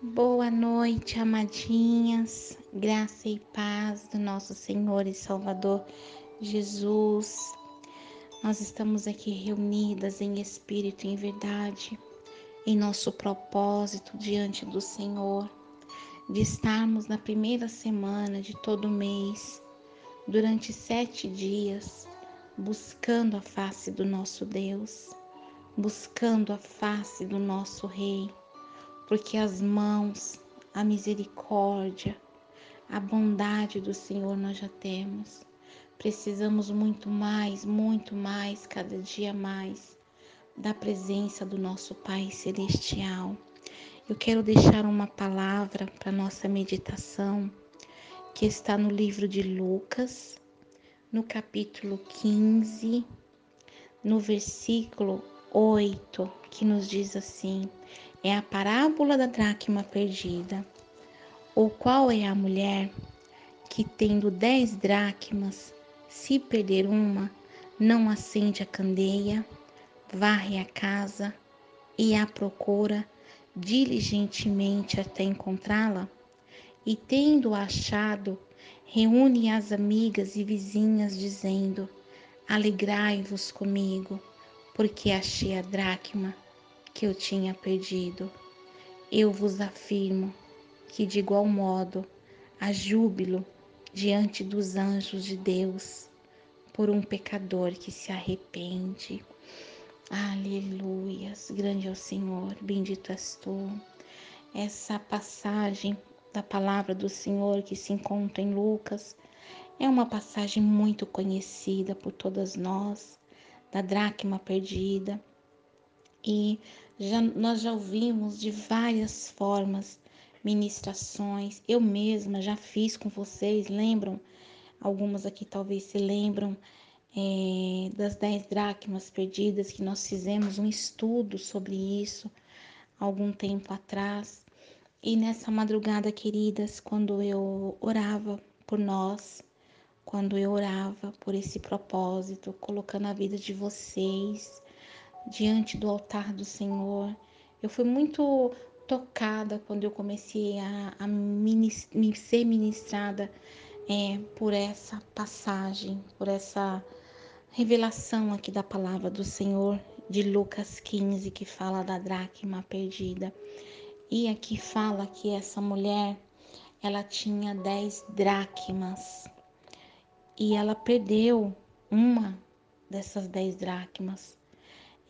Boa noite, amadinhas, graça e paz do nosso Senhor e Salvador Jesus. Nós estamos aqui reunidas em espírito e em verdade, em nosso propósito diante do Senhor, de estarmos na primeira semana de todo mês, durante sete dias, buscando a face do nosso Deus, buscando a face do nosso Rei porque as mãos, a misericórdia, a bondade do Senhor nós já temos. Precisamos muito mais, muito mais, cada dia mais, da presença do nosso Pai Celestial. Eu quero deixar uma palavra para nossa meditação, que está no livro de Lucas, no capítulo 15, no versículo 8, que nos diz assim: é a parábola da dracma perdida. Ou qual é a mulher que, tendo dez dracmas, se perder uma, não acende a candeia, varre a casa e a procura diligentemente até encontrá-la? E tendo achado, reúne as amigas e vizinhas, dizendo: Alegrai-vos comigo, porque achei a dracma que eu tinha perdido. Eu vos afirmo que, de igual modo, há júbilo diante dos anjos de Deus por um pecador que se arrepende. Aleluias, grande é o Senhor, bendito és tu. Essa passagem da palavra do Senhor que se encontra em Lucas é uma passagem muito conhecida por todas nós, da dracma perdida. E já, nós já ouvimos de várias formas ministrações. Eu mesma já fiz com vocês, lembram? Algumas aqui talvez se lembram é, das dez dracmas perdidas, que nós fizemos um estudo sobre isso algum tempo atrás. E nessa madrugada, queridas, quando eu orava por nós, quando eu orava por esse propósito, colocando a vida de vocês, diante do altar do Senhor. Eu fui muito tocada quando eu comecei a, a ser ministrada é, por essa passagem, por essa revelação aqui da palavra do Senhor de Lucas 15, que fala da dracma perdida. E aqui fala que essa mulher, ela tinha dez dracmas e ela perdeu uma dessas dez dracmas.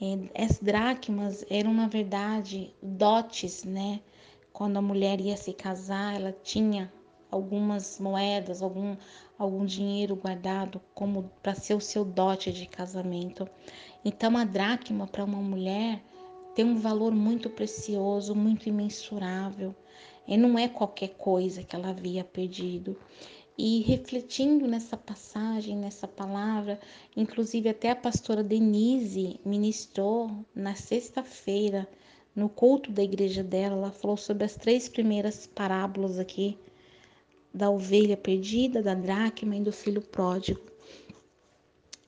É, as dracmas eram, na verdade, dotes, né? Quando a mulher ia se casar, ela tinha algumas moedas, algum, algum dinheiro guardado como para ser o seu dote de casamento. Então, a dracma para uma mulher tem um valor muito precioso, muito imensurável. E não é qualquer coisa que ela havia perdido. E refletindo nessa passagem, nessa palavra, inclusive até a pastora Denise ministrou na sexta-feira, no culto da igreja dela, ela falou sobre as três primeiras parábolas aqui da ovelha perdida, da dracma e do filho pródigo.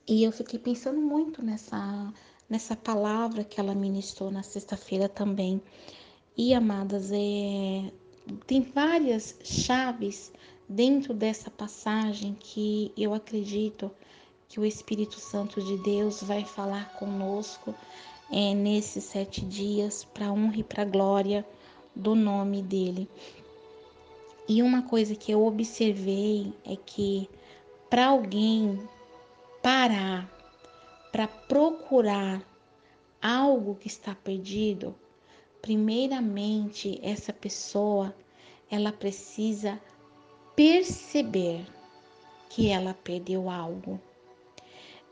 E eu fiquei pensando muito nessa nessa palavra que ela ministrou na sexta-feira também. E amadas, é, tem várias chaves dentro dessa passagem que eu acredito que o Espírito Santo de Deus vai falar conosco é, nesses sete dias para honra e para glória do nome dele. E uma coisa que eu observei é que para alguém parar, para procurar algo que está perdido, primeiramente essa pessoa ela precisa perceber que ela perdeu algo.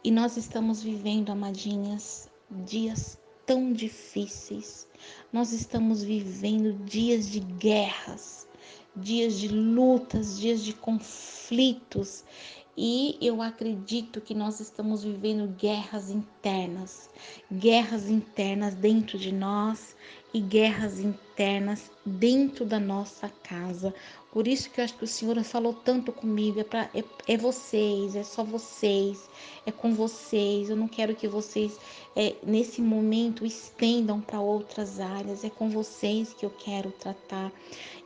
E nós estamos vivendo, amadinhas, dias tão difíceis. Nós estamos vivendo dias de guerras, dias de lutas, dias de conflitos. E eu acredito que nós estamos vivendo guerras internas, guerras internas dentro de nós e guerras internas dentro da nossa casa. Por isso que eu acho que o Senhor falou tanto comigo, é, pra, é, é vocês, é só vocês, é com vocês. Eu não quero que vocês, é, nesse momento, estendam para outras áreas, é com vocês que eu quero tratar.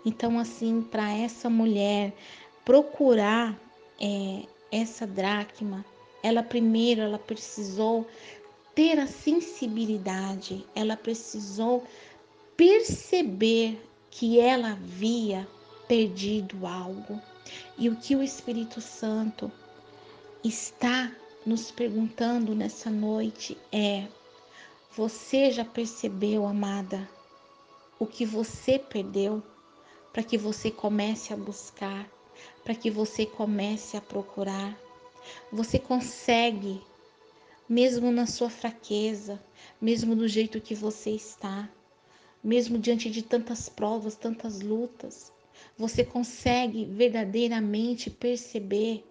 Então, assim, para essa mulher procurar é, essa dracma, ela primeiro ela precisou ter a sensibilidade, ela precisou perceber que ela havia perdido algo. E o que o Espírito Santo está nos perguntando nessa noite é: você já percebeu, amada, o que você perdeu para que você comece a buscar, para que você comece a procurar? Você consegue, mesmo na sua fraqueza, mesmo do jeito que você está, mesmo diante de tantas provas, tantas lutas, você consegue verdadeiramente perceber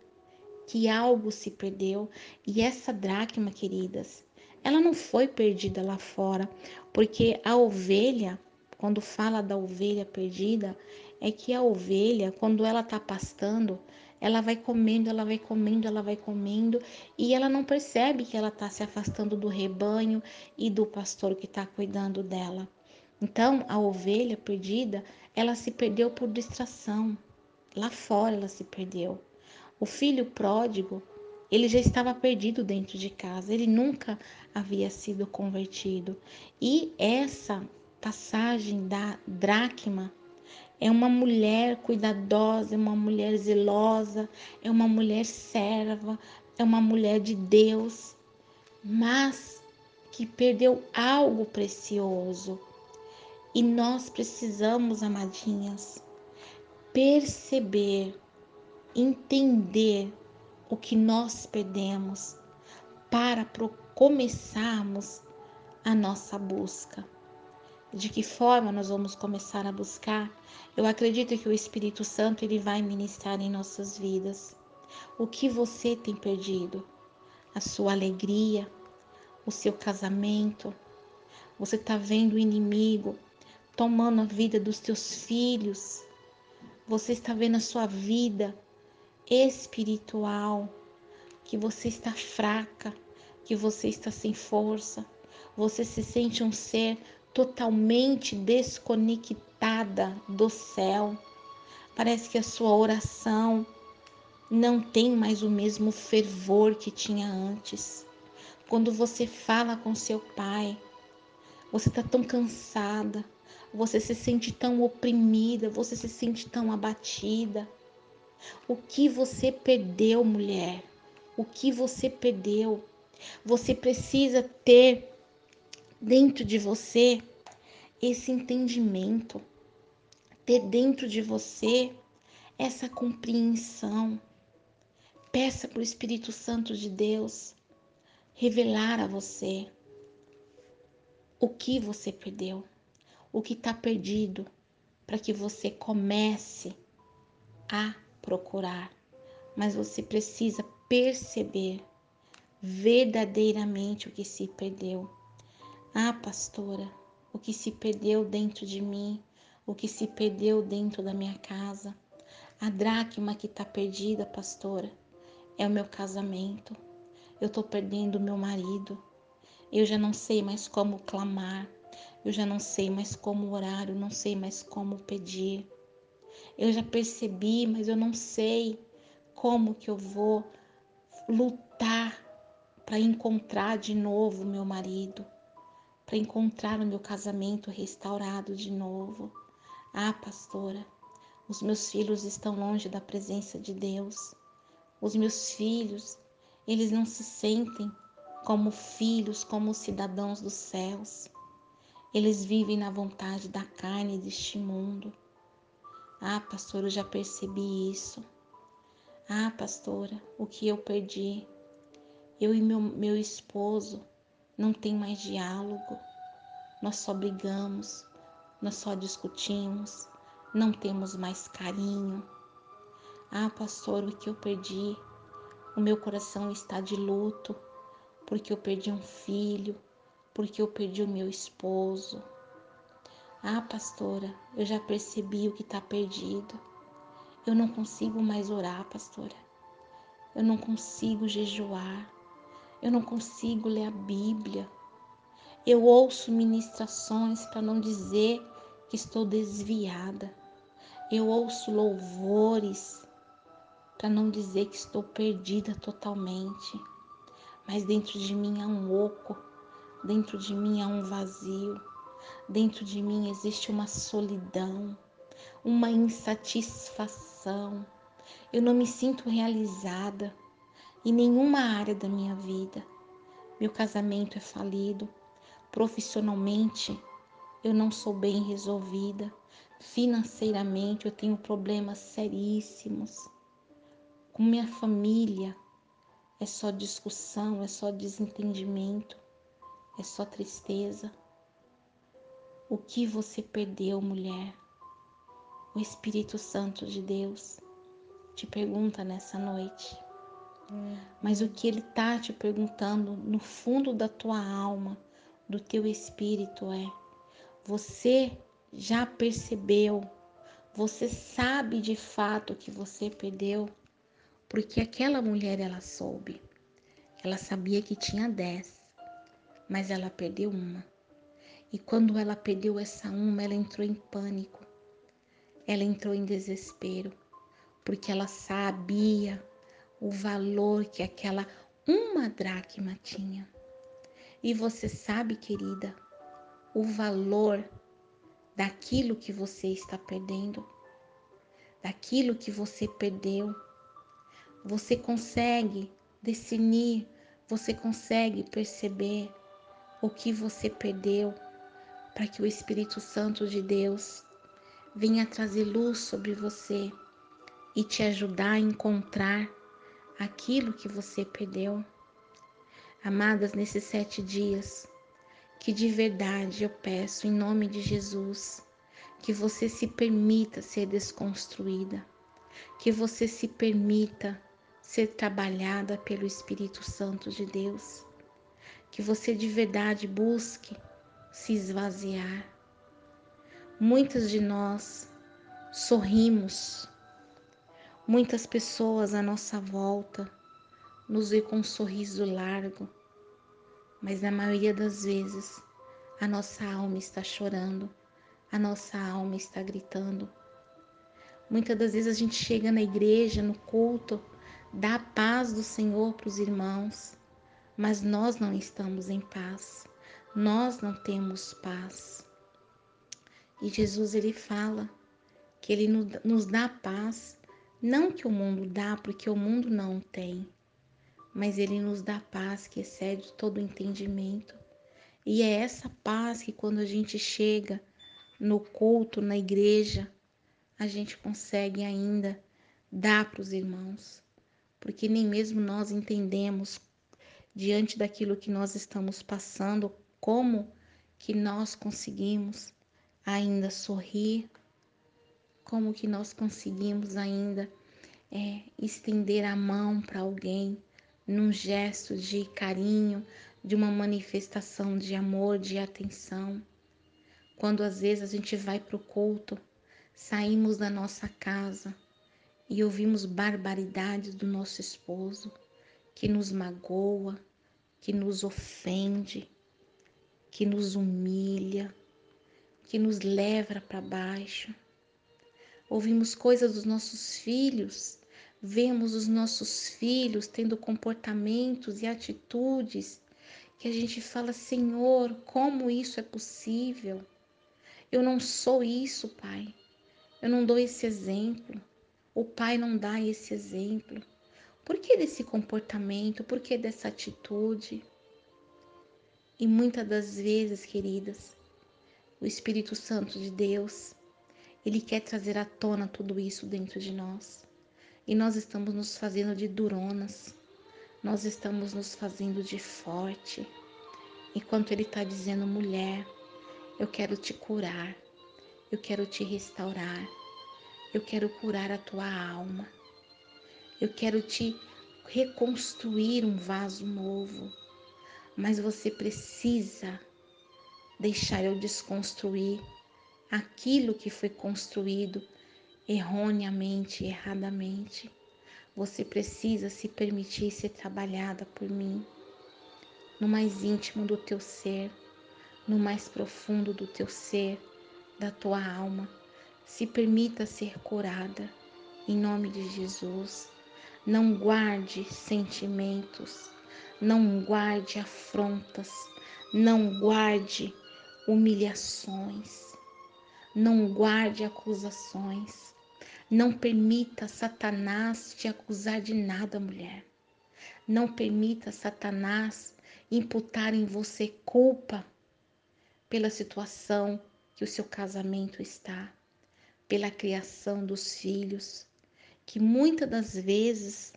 que algo se perdeu. E essa dracma, queridas, ela não foi perdida lá fora, porque a ovelha, quando fala da ovelha perdida, é que a ovelha, quando ela está pastando, ela vai comendo, ela vai comendo, ela vai comendo e ela não percebe que ela está se afastando do rebanho e do pastor que está cuidando dela. Então, a ovelha perdida, ela se perdeu por distração. Lá fora ela se perdeu. O filho pródigo, ele já estava perdido dentro de casa, ele nunca havia sido convertido. E essa passagem da dracma é uma mulher cuidadosa, é uma mulher zelosa, é uma mulher serva, é uma mulher de Deus, mas que perdeu algo precioso. E nós precisamos, amadinhas, perceber, entender o que nós perdemos para começarmos a nossa busca de que forma nós vamos começar a buscar, eu acredito que o Espírito Santo ele vai ministrar em nossas vidas. O que você tem perdido? A sua alegria, o seu casamento. Você está vendo o inimigo tomando a vida dos teus filhos. Você está vendo a sua vida espiritual, que você está fraca, que você está sem força. Você se sente um ser totalmente desconectada do céu. Parece que a sua oração não tem mais o mesmo fervor que tinha antes. Quando você fala com seu pai, você está tão cansada, você se sente tão oprimida, você se sente tão abatida. O que você perdeu, mulher? O que você perdeu? Você precisa ter dentro de você esse entendimento, ter dentro de você essa compreensão. Peça para o Espírito Santo de Deus revelar a você o que você perdeu, o que está perdido, para que você comece a procurar. Mas você precisa perceber verdadeiramente o que se perdeu. Ah, pastora, o que se perdeu dentro de mim, o que se perdeu dentro da minha casa. A dracma que está perdida, pastora, é o meu casamento. Eu estou perdendo o meu marido. Eu já não sei mais como clamar. Eu já não sei mais como orar. Eu não sei mais como pedir. Eu já percebi, mas eu não sei como que eu vou lutar para encontrar de novo meu marido para encontrar o meu casamento restaurado de novo. Ah, pastora, os meus filhos estão longe da presença de Deus. Os meus filhos, eles não se sentem como filhos, como cidadãos dos céus. Eles vivem na vontade da carne deste mundo. Ah, pastor, eu já percebi isso. Ah, pastora, o que eu perdi? Eu e meu, meu esposo, não tem mais diálogo, nós só brigamos, nós só discutimos, não temos mais carinho. Ah, pastor, o que eu perdi? O meu coração está de luto, porque eu perdi um filho, porque eu perdi o meu esposo. Ah, pastora, eu já percebi o que está perdido. Eu não consigo mais orar, pastora. Eu não consigo jejuar. Eu não consigo ler a Bíblia. Eu ouço ministrações para não dizer que estou desviada. Eu ouço louvores para não dizer que estou perdida totalmente. Mas dentro de mim há um oco, dentro de mim há um vazio. Dentro de mim existe uma solidão, uma insatisfação. Eu não me sinto realizada em nenhuma área da minha vida. Meu casamento é falido. Profissionalmente, eu não sou bem resolvida. Financeiramente, eu tenho problemas seríssimos. Com minha família, é só discussão, é só desentendimento, é só tristeza. O que você perdeu, mulher? O Espírito Santo de Deus te pergunta nessa noite. Mas o que ele tá te perguntando no fundo da tua alma, do teu espírito é: você já percebeu? Você sabe de fato que você perdeu? Porque aquela mulher ela soube. Ela sabia que tinha dez, mas ela perdeu uma. E quando ela perdeu essa uma, ela entrou em pânico. Ela entrou em desespero, porque ela sabia o valor que aquela uma dracma tinha. E você sabe, querida, o valor daquilo que você está perdendo, daquilo que você perdeu. Você consegue discernir, você consegue perceber o que você perdeu para que o Espírito Santo de Deus venha trazer luz sobre você e te ajudar a encontrar aquilo que você perdeu. Amadas, nesses sete dias, que de verdade eu peço, em nome de Jesus, que você se permita ser desconstruída, que você se permita ser trabalhada pelo Espírito Santo de Deus, que você de verdade busque se esvaziar. Muitas de nós sorrimos, muitas pessoas à nossa volta nos vê com um sorriso largo, mas na maioria das vezes a nossa alma está chorando, a nossa alma está gritando. Muitas das vezes a gente chega na igreja, no culto, dá a paz do Senhor para os irmãos, mas nós não estamos em paz nós não temos paz. E Jesus ele fala que ele nos dá paz, não que o mundo dá, porque o mundo não tem, mas ele nos dá paz que excede todo o entendimento. E é essa paz que quando a gente chega no culto, na igreja, a gente consegue ainda dar para os irmãos, porque nem mesmo nós entendemos diante daquilo que nós estamos passando como que nós conseguimos ainda sorrir, como que nós conseguimos ainda é, estender a mão para alguém num gesto de carinho, de uma manifestação de amor, de atenção. Quando às vezes a gente vai para o culto, saímos da nossa casa e ouvimos barbaridades do nosso esposo que nos magoa, que nos ofende, que nos humilha, que nos leva para baixo. Ouvimos coisas dos nossos filhos, vemos os nossos filhos tendo comportamentos e atitudes que a gente fala: Senhor, como isso é possível? Eu não sou isso, Pai. Eu não dou esse exemplo. O Pai não dá esse exemplo. Por que desse comportamento? Por que dessa atitude? E muitas das vezes, queridas, o Espírito Santo de Deus, ele quer trazer à tona tudo isso dentro de nós. E nós estamos nos fazendo de duronas, nós estamos nos fazendo de forte. Enquanto ele está dizendo, mulher, eu quero te curar, eu quero te restaurar, eu quero curar a tua alma, eu quero te reconstruir um vaso novo mas você precisa deixar eu desconstruir aquilo que foi construído erroneamente, erradamente. Você precisa se permitir ser trabalhada por mim, no mais íntimo do teu ser, no mais profundo do teu ser, da tua alma. Se permita ser curada, em nome de Jesus. Não guarde sentimentos, não guarde afrontas, não guarde humilhações, não guarde acusações. Não permita Satanás te acusar de nada, mulher. Não permita Satanás imputar em você culpa pela situação que o seu casamento está, pela criação dos filhos, que muitas das vezes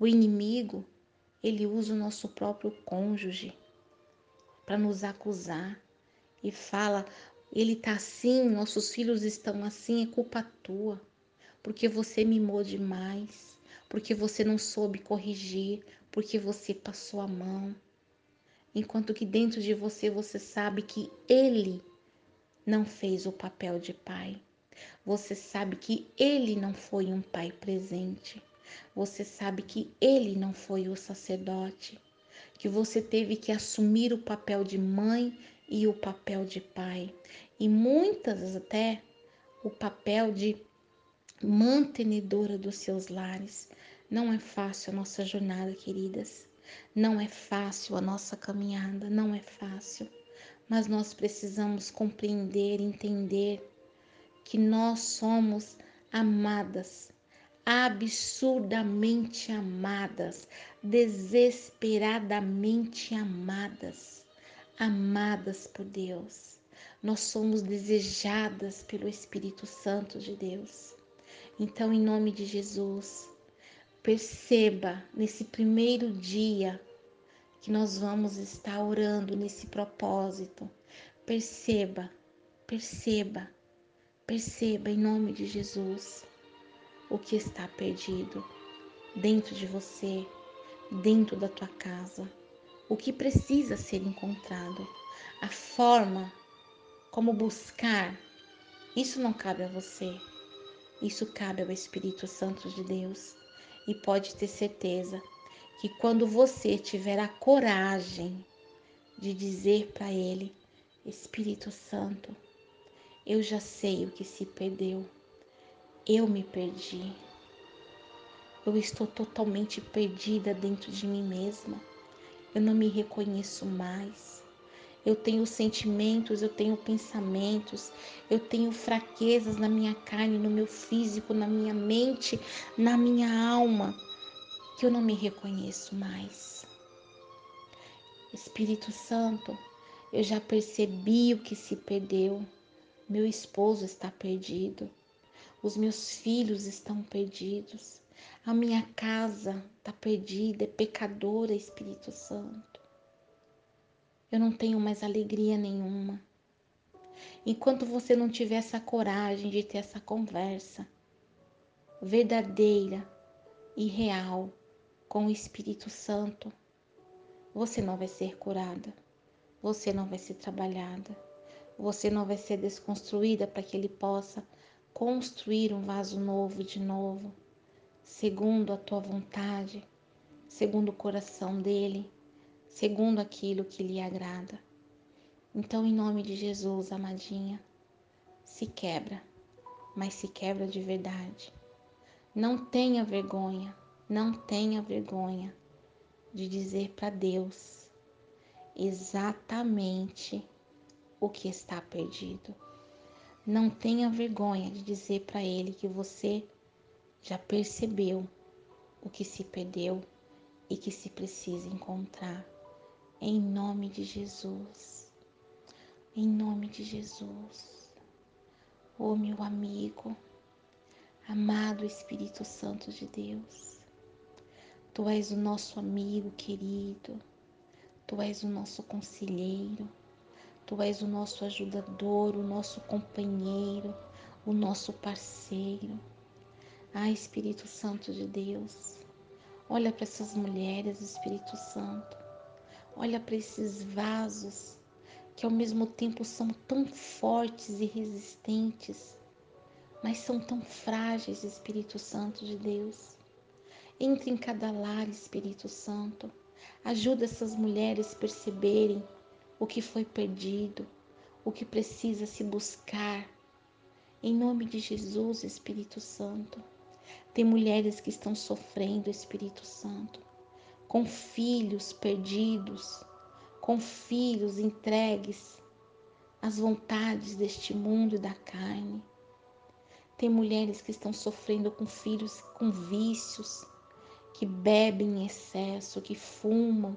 o inimigo ele usa o nosso próprio cônjuge para nos acusar e fala: ele tá assim, nossos filhos estão assim, é culpa tua porque você mimou demais, porque você não soube corrigir, porque você passou a mão. Enquanto que dentro de você você sabe que ele não fez o papel de pai. Você sabe que ele não foi um pai presente. Você sabe que ele não foi o sacerdote. Que você teve que assumir o papel de mãe e o papel de pai. E muitas até o papel de mantenedora dos seus lares. Não é fácil a nossa jornada, queridas. Não é fácil a nossa caminhada, não é fácil. Mas nós precisamos compreender, entender que nós somos amadas, absurdamente amadas, desesperadamente amadas, amadas por Deus. Nós somos desejadas pelo Espírito Santo de Deus. Então, em nome de Jesus, perceba nesse primeiro dia que nós vamos estar orando nesse propósito. Perceba, perceba, perceba em nome de Jesus o que está perdido dentro de você, dentro da tua casa, o que precisa ser encontrado, a forma como buscar. Isso não cabe a você. Isso cabe ao Espírito Santo de Deus. E pode ter certeza que quando você tiver a coragem de dizer para Ele: Espírito Santo, eu já sei o que se perdeu. Eu me perdi. Eu estou totalmente perdida dentro de mim mesma. Eu não me reconheço mais eu tenho sentimentos, eu tenho pensamentos, eu tenho fraquezas na minha carne, no meu físico, na minha mente, na minha alma, que eu não me reconheço mais. Espírito Santo, eu já percebi o que se perdeu. Meu esposo está perdido. Os meus filhos estão perdidos. A minha casa está perdida, é pecadora, Espírito Santo eu não tenho mais alegria nenhuma. Enquanto você não tiver essa coragem de ter essa conversa verdadeira e real com o Espírito Santo, você não vai ser curada, você não vai ser trabalhada, você não vai ser desconstruída para que ele possa construir um vaso novo de novo, segundo a tua vontade, segundo o coração dele segundo aquilo que lhe agrada. Então, em nome de Jesus, amadinha, se quebra, mas se quebra de verdade. Não tenha vergonha, não tenha vergonha de dizer para Deus exatamente o que está perdido. Não tenha vergonha de dizer para Ele que você já percebeu o que se perdeu e que se precisa encontrar em nome de Jesus. Em nome de Jesus. Oh, meu amigo, amado Espírito Santo de Deus, Tu és o nosso amigo querido, Tu és o nosso conselheiro, Tu és o nosso ajudador, o nosso companheiro, o nosso parceiro. Ah, Espírito Santo de Deus, olha para essas mulheres, Espírito Santo Olha para esses vasos que ao mesmo tempo são tão fortes e resistentes, mas são tão frágeis, Espírito Santo de Deus. Entre em cada lar, Espírito Santo. Ajuda essas mulheres a perceberem o que foi perdido, o que precisa se buscar. Em nome de Jesus, Espírito Santo. Tem mulheres que estão sofrendo, Espírito Santo, com filhos perdidos, com filhos entregues às vontades deste mundo e da carne. Tem mulheres que estão sofrendo com filhos com vícios, que bebem em excesso, que fumam,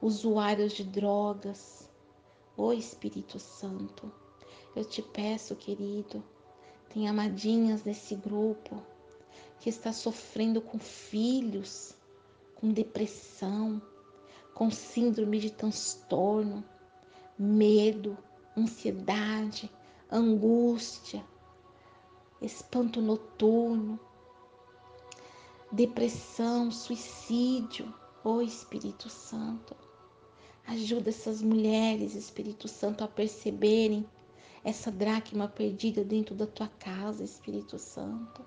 usuários de drogas. Ô Espírito Santo, eu te peço, querido, tem amadinhas nesse grupo que está sofrendo com filhos, com depressão, com síndrome de transtorno, medo, ansiedade, angústia, espanto noturno, depressão, suicídio. Ô oh, Espírito Santo, ajuda essas mulheres, Espírito Santo, a perceberem essa dracma perdida dentro da tua casa, Espírito Santo.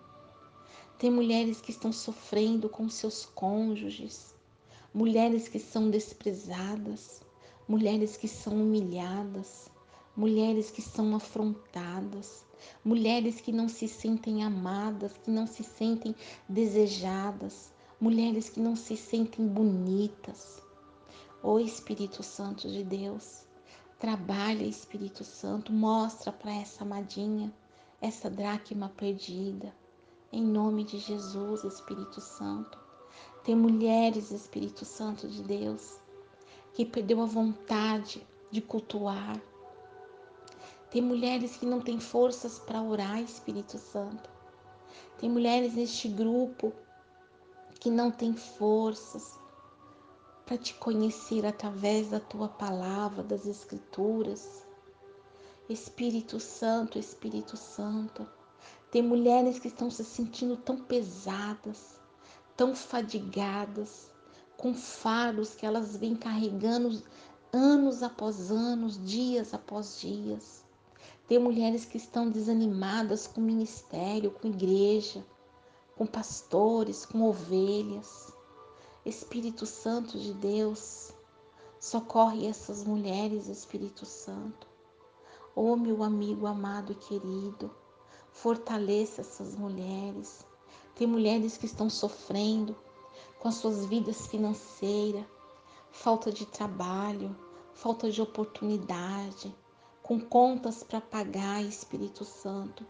Tem mulheres que estão sofrendo com seus cônjuges, mulheres que são desprezadas, mulheres que são humilhadas, mulheres que são afrontadas, mulheres que não se sentem amadas, que não se sentem desejadas, mulheres que não se sentem bonitas. Ô Espírito Santo de Deus, trabalha, Espírito Santo, mostra para essa amadinha, essa dracma perdida. Em nome de Jesus, Espírito Santo. Tem mulheres, Espírito Santo de Deus, que perdeu a vontade de cultuar. Tem mulheres que não têm forças para orar, Espírito Santo. Tem mulheres neste grupo que não têm forças para te conhecer através da tua palavra, das Escrituras. Espírito Santo, Espírito Santo. Tem mulheres que estão se sentindo tão pesadas, tão fadigadas, com fardos que elas vêm carregando anos após anos, dias após dias. Tem mulheres que estão desanimadas com ministério, com igreja, com pastores, com ovelhas. Espírito Santo de Deus, socorre essas mulheres, Espírito Santo. Oh, meu amigo amado e querido, fortaleça essas mulheres, tem mulheres que estão sofrendo com as suas vidas financeiras, falta de trabalho, falta de oportunidade, com contas para pagar, Espírito Santo.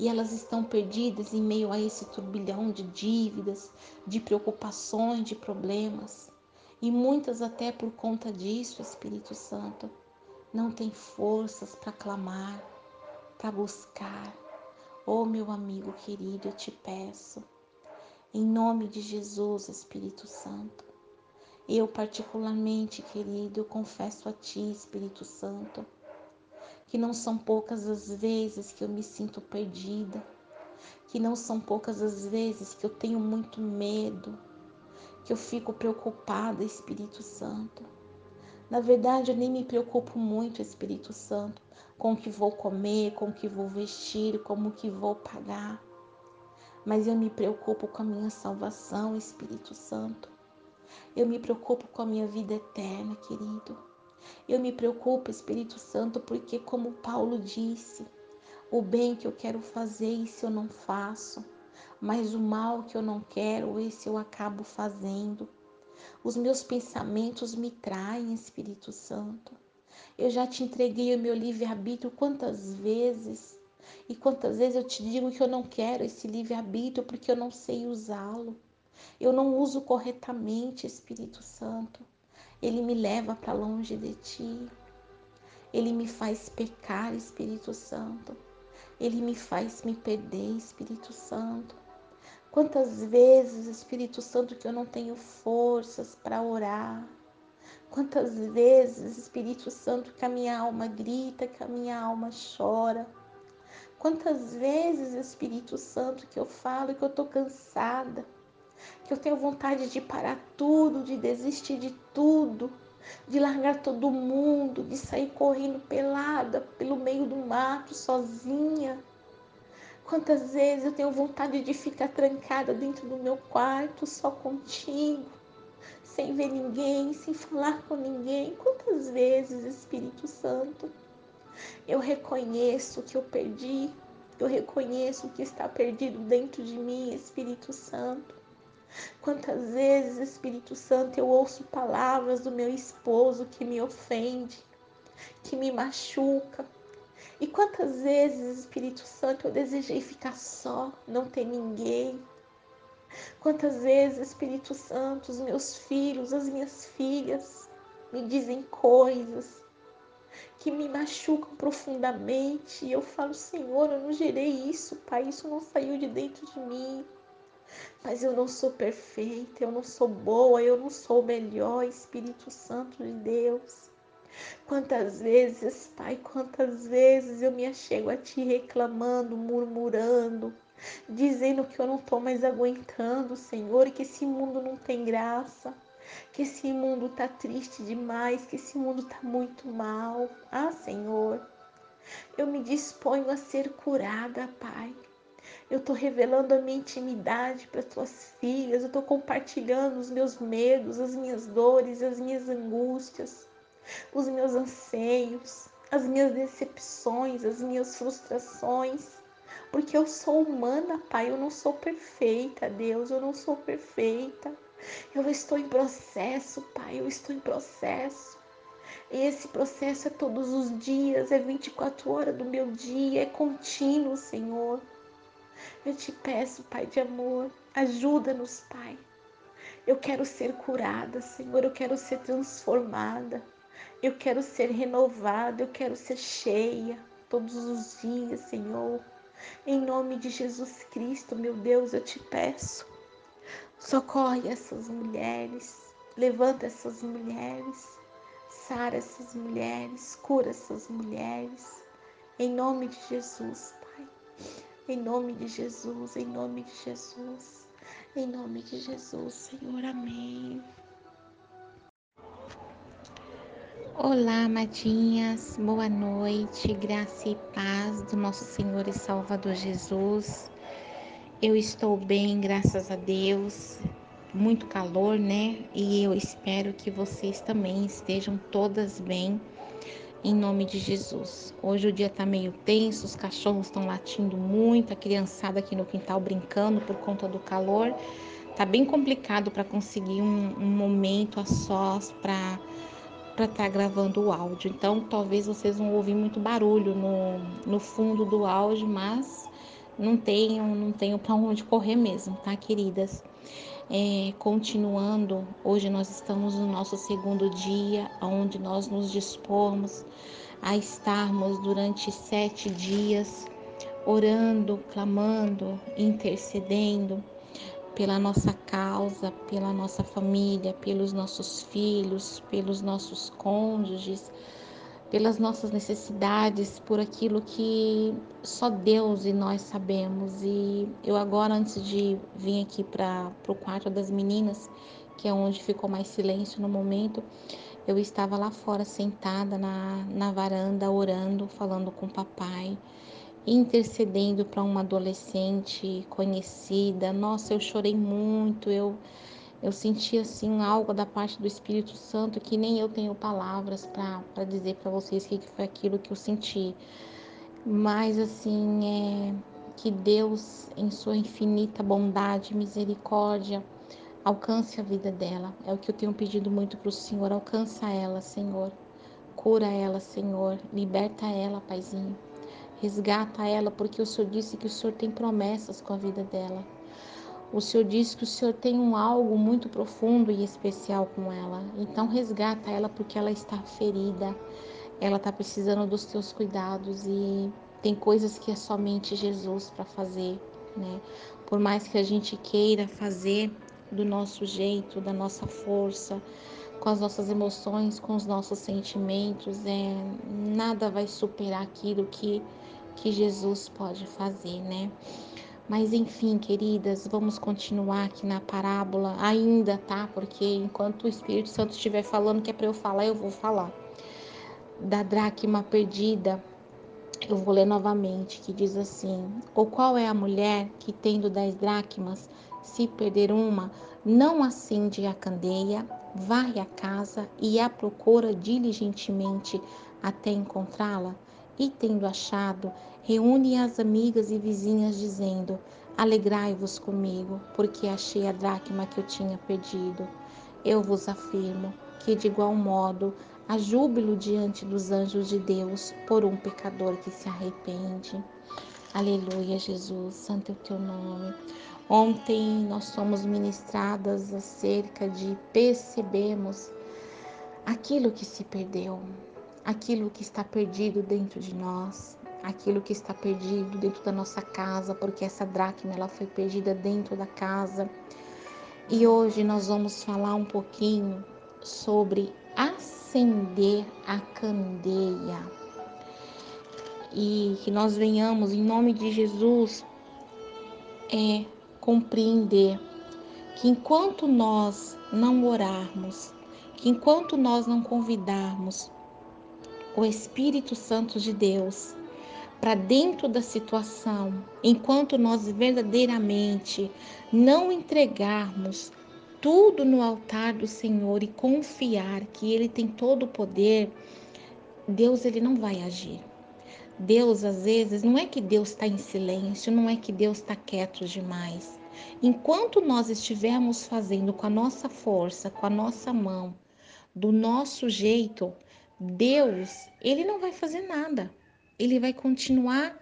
E elas estão perdidas em meio a esse turbilhão de dívidas, de preocupações, de problemas. E muitas até por conta disso, Espírito Santo, não têm forças para clamar, para buscar, Oh, meu amigo querido, eu te peço, em nome de Jesus, Espírito Santo, eu particularmente, querido, confesso a Ti, Espírito Santo, que não são poucas as vezes que eu me sinto perdida, que não são poucas as vezes que eu tenho muito medo, que eu fico preocupada, Espírito Santo. Na verdade, eu nem me preocupo muito, Espírito Santo, com o que vou comer, com o que vou vestir, como que vou pagar. Mas eu me preocupo com a minha salvação, Espírito Santo. Eu me preocupo com a minha vida eterna, querido. Eu me preocupo, Espírito Santo, porque, como Paulo disse, o bem que eu quero fazer, isso eu não faço, mas o mal que eu não quero, esse eu acabo fazendo. Os meus pensamentos me traem, Espírito Santo. Eu já te entreguei o meu livre-arbítrio quantas vezes? E quantas vezes eu te digo que eu não quero esse livre-arbítrio porque eu não sei usá-lo. Eu não uso corretamente, Espírito Santo. Ele me leva para longe de ti. Ele me faz pecar, Espírito Santo. Ele me faz me perder, Espírito Santo. Quantas vezes, Espírito Santo, que eu não tenho forças para orar Quantas vezes, Espírito Santo, que a minha alma grita, que a minha alma chora. Quantas vezes, Espírito Santo, que eu falo que eu tô cansada, que eu tenho vontade de parar tudo, de desistir de tudo, de largar todo mundo, de sair correndo pelada pelo meio do mato sozinha. Quantas vezes eu tenho vontade de ficar trancada dentro do meu quarto só contigo, sem ver ninguém, sem falar com ninguém. Quantas vezes, Espírito Santo, eu reconheço que eu perdi, eu reconheço que está perdido dentro de mim, Espírito Santo. Quantas vezes, Espírito Santo, eu ouço palavras do meu esposo que me ofende, que me machuca. E quantas vezes, Espírito Santo, eu desejei ficar só, não ter ninguém. Quantas vezes, Espírito Santo, os meus filhos, as minhas filhas me dizem coisas que me machucam profundamente. E eu falo, Senhor, eu não gerei isso, Pai, isso não saiu de dentro de mim. Mas eu não sou perfeita, eu não sou boa, eu não sou melhor, Espírito Santo de Deus. Quantas vezes, Pai, quantas vezes eu me achego a Ti reclamando, murmurando, dizendo que eu não estou mais aguentando, Senhor, e que esse mundo não tem graça, que esse mundo está triste demais, que esse mundo está muito mal. Ah, Senhor, eu me disponho a ser curada, Pai. Eu estou revelando a minha intimidade para tuas filhas. Eu estou compartilhando os meus medos, as minhas dores, as minhas angústias, os meus anseios, as minhas decepções, as minhas frustrações. Porque eu sou humana, Pai. Eu não sou perfeita, Deus. Eu não sou perfeita. Eu estou em processo, Pai. Eu estou em processo. E esse processo é todos os dias, é 24 horas do meu dia, é contínuo, Senhor. Eu te peço, Pai de amor, ajuda-nos, Pai. Eu quero ser curada, Senhor, eu quero ser transformada. Eu quero ser renovada, eu quero ser cheia todos os dias, Senhor. Em nome de Jesus Cristo, meu Deus, eu te peço. Socorre essas mulheres, levanta essas mulheres, sara essas mulheres, cura essas mulheres. Em nome de Jesus, em nome de Jesus, em nome de Jesus, em nome de Jesus, Senhor, amém. Olá, amadinhas, boa noite, graça e paz do nosso Senhor e Salvador Jesus. Eu estou bem, graças a Deus. Muito calor, né? E eu espero que vocês também estejam todas bem em nome de Jesus. Hoje o dia tá meio tenso, os cachorros estão latindo muito, a criançada aqui no quintal brincando por conta do calor. Tá bem complicado para conseguir um, um, momento a sós para para estar tá gravando o áudio. Então, talvez vocês vão ouvir muito barulho no, no fundo do áudio, mas não tenham, não tenham para onde correr mesmo, tá, queridas? É, continuando, hoje nós estamos no nosso segundo dia, onde nós nos dispomos a estarmos durante sete dias orando, clamando, intercedendo pela nossa causa, pela nossa família, pelos nossos filhos, pelos nossos cônjuges, pelas nossas necessidades, por aquilo que só Deus e nós sabemos. E eu agora, antes de vir aqui para o quarto das meninas, que é onde ficou mais silêncio no momento, eu estava lá fora sentada na, na varanda, orando, falando com o papai, intercedendo para uma adolescente conhecida. Nossa, eu chorei muito, eu eu senti assim algo da parte do Espírito Santo que nem eu tenho palavras para dizer para vocês o que foi aquilo que eu senti. Mas assim, é que Deus, em sua infinita bondade misericórdia, alcance a vida dela. É o que eu tenho pedido muito para o Senhor. Alcança ela, Senhor. Cura ela, Senhor. Liberta ela, Paizinho. Resgata ela, porque o Senhor disse que o Senhor tem promessas com a vida dela. O Senhor diz que o Senhor tem um algo muito profundo e especial com ela. Então resgata ela porque ela está ferida. Ela está precisando dos teus cuidados e tem coisas que é somente Jesus para fazer, né? Por mais que a gente queira fazer do nosso jeito, da nossa força, com as nossas emoções, com os nossos sentimentos, é nada vai superar aquilo que que Jesus pode fazer, né? Mas enfim, queridas, vamos continuar aqui na parábola ainda, tá? Porque enquanto o Espírito Santo estiver falando que é para eu falar, eu vou falar. Da dracma perdida, eu vou ler novamente, que diz assim: Ou qual é a mulher que, tendo dez dracmas, se perder uma, não acende a candeia, varre a casa e a procura diligentemente até encontrá-la? E tendo achado, reúne as amigas e vizinhas, dizendo: Alegrai-vos comigo, porque achei a dracma que eu tinha perdido. Eu vos afirmo que, de igual modo, há júbilo diante dos anjos de Deus por um pecador que se arrepende. Aleluia, Jesus, santo é o teu nome. Ontem nós somos ministradas acerca de percebemos aquilo que se perdeu, aquilo que está perdido dentro de nós, aquilo que está perdido dentro da nossa casa, porque essa dracma ela foi perdida dentro da casa. E hoje nós vamos falar um pouquinho sobre acender a candeia. E que nós venhamos em nome de Jesus é compreender que enquanto nós não orarmos, que enquanto nós não convidarmos o Espírito Santo de Deus para dentro da situação, enquanto nós verdadeiramente não entregarmos tudo no altar do Senhor e confiar que Ele tem todo o poder, Deus ele não vai agir. Deus, às vezes, não é que Deus está em silêncio, não é que Deus está quieto demais. Enquanto nós estivermos fazendo com a nossa força, com a nossa mão, do nosso jeito, Deus, ele não vai fazer nada. Ele vai continuar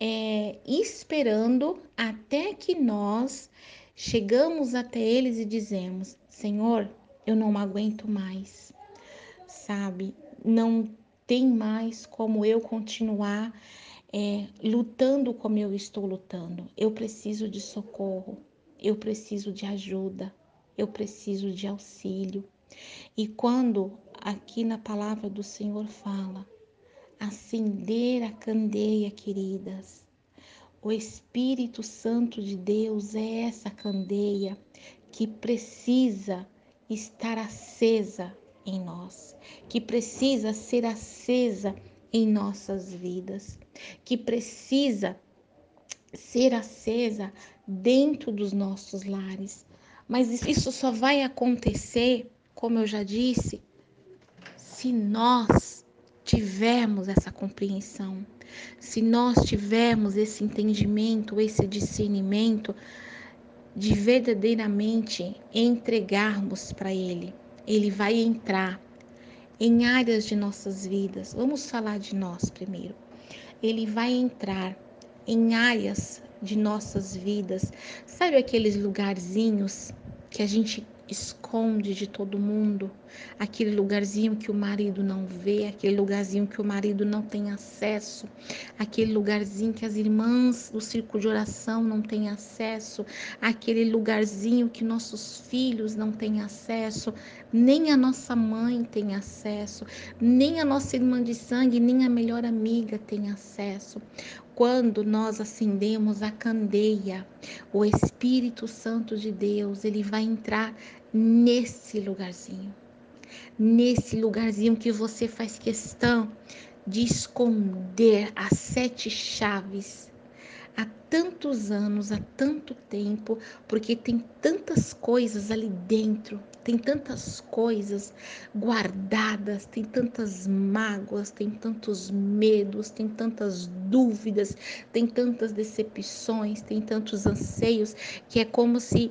é, esperando até que nós chegamos até eles e dizemos: Senhor, eu não aguento mais, sabe? Não tem mais como eu continuar é, lutando como eu estou lutando. Eu preciso de socorro, eu preciso de ajuda, eu preciso de auxílio. E quando aqui na palavra do Senhor fala, acender a candeia, queridas, o Espírito Santo de Deus é essa candeia que precisa estar acesa em nós, que precisa ser acesa em nossas vidas, que precisa ser acesa dentro dos nossos lares. Mas isso só vai acontecer, como eu já disse, se nós tivermos essa compreensão, se nós tivermos esse entendimento, esse discernimento de verdadeiramente entregarmos para Ele ele vai entrar em áreas de nossas vidas. Vamos falar de nós primeiro. Ele vai entrar em áreas de nossas vidas. Sabe aqueles lugarzinhos que a gente esconde de todo mundo, aquele lugarzinho que o marido não vê, aquele lugarzinho que o marido não tem acesso, aquele lugarzinho que as irmãs do círculo de oração não têm acesso, aquele lugarzinho que nossos filhos não têm acesso, nem a nossa mãe tem acesso, nem a nossa irmã de sangue, nem a melhor amiga tem acesso. Quando nós acendemos a candeia, o Espírito Santo de Deus, ele vai entrar nesse lugarzinho. Nesse lugarzinho que você faz questão de esconder as sete chaves há tantos anos, há tanto tempo, porque tem tantas coisas ali dentro, tem tantas coisas guardadas, tem tantas mágoas, tem tantos medos, tem tantas dúvidas, tem tantas decepções, tem tantos anseios, que é como se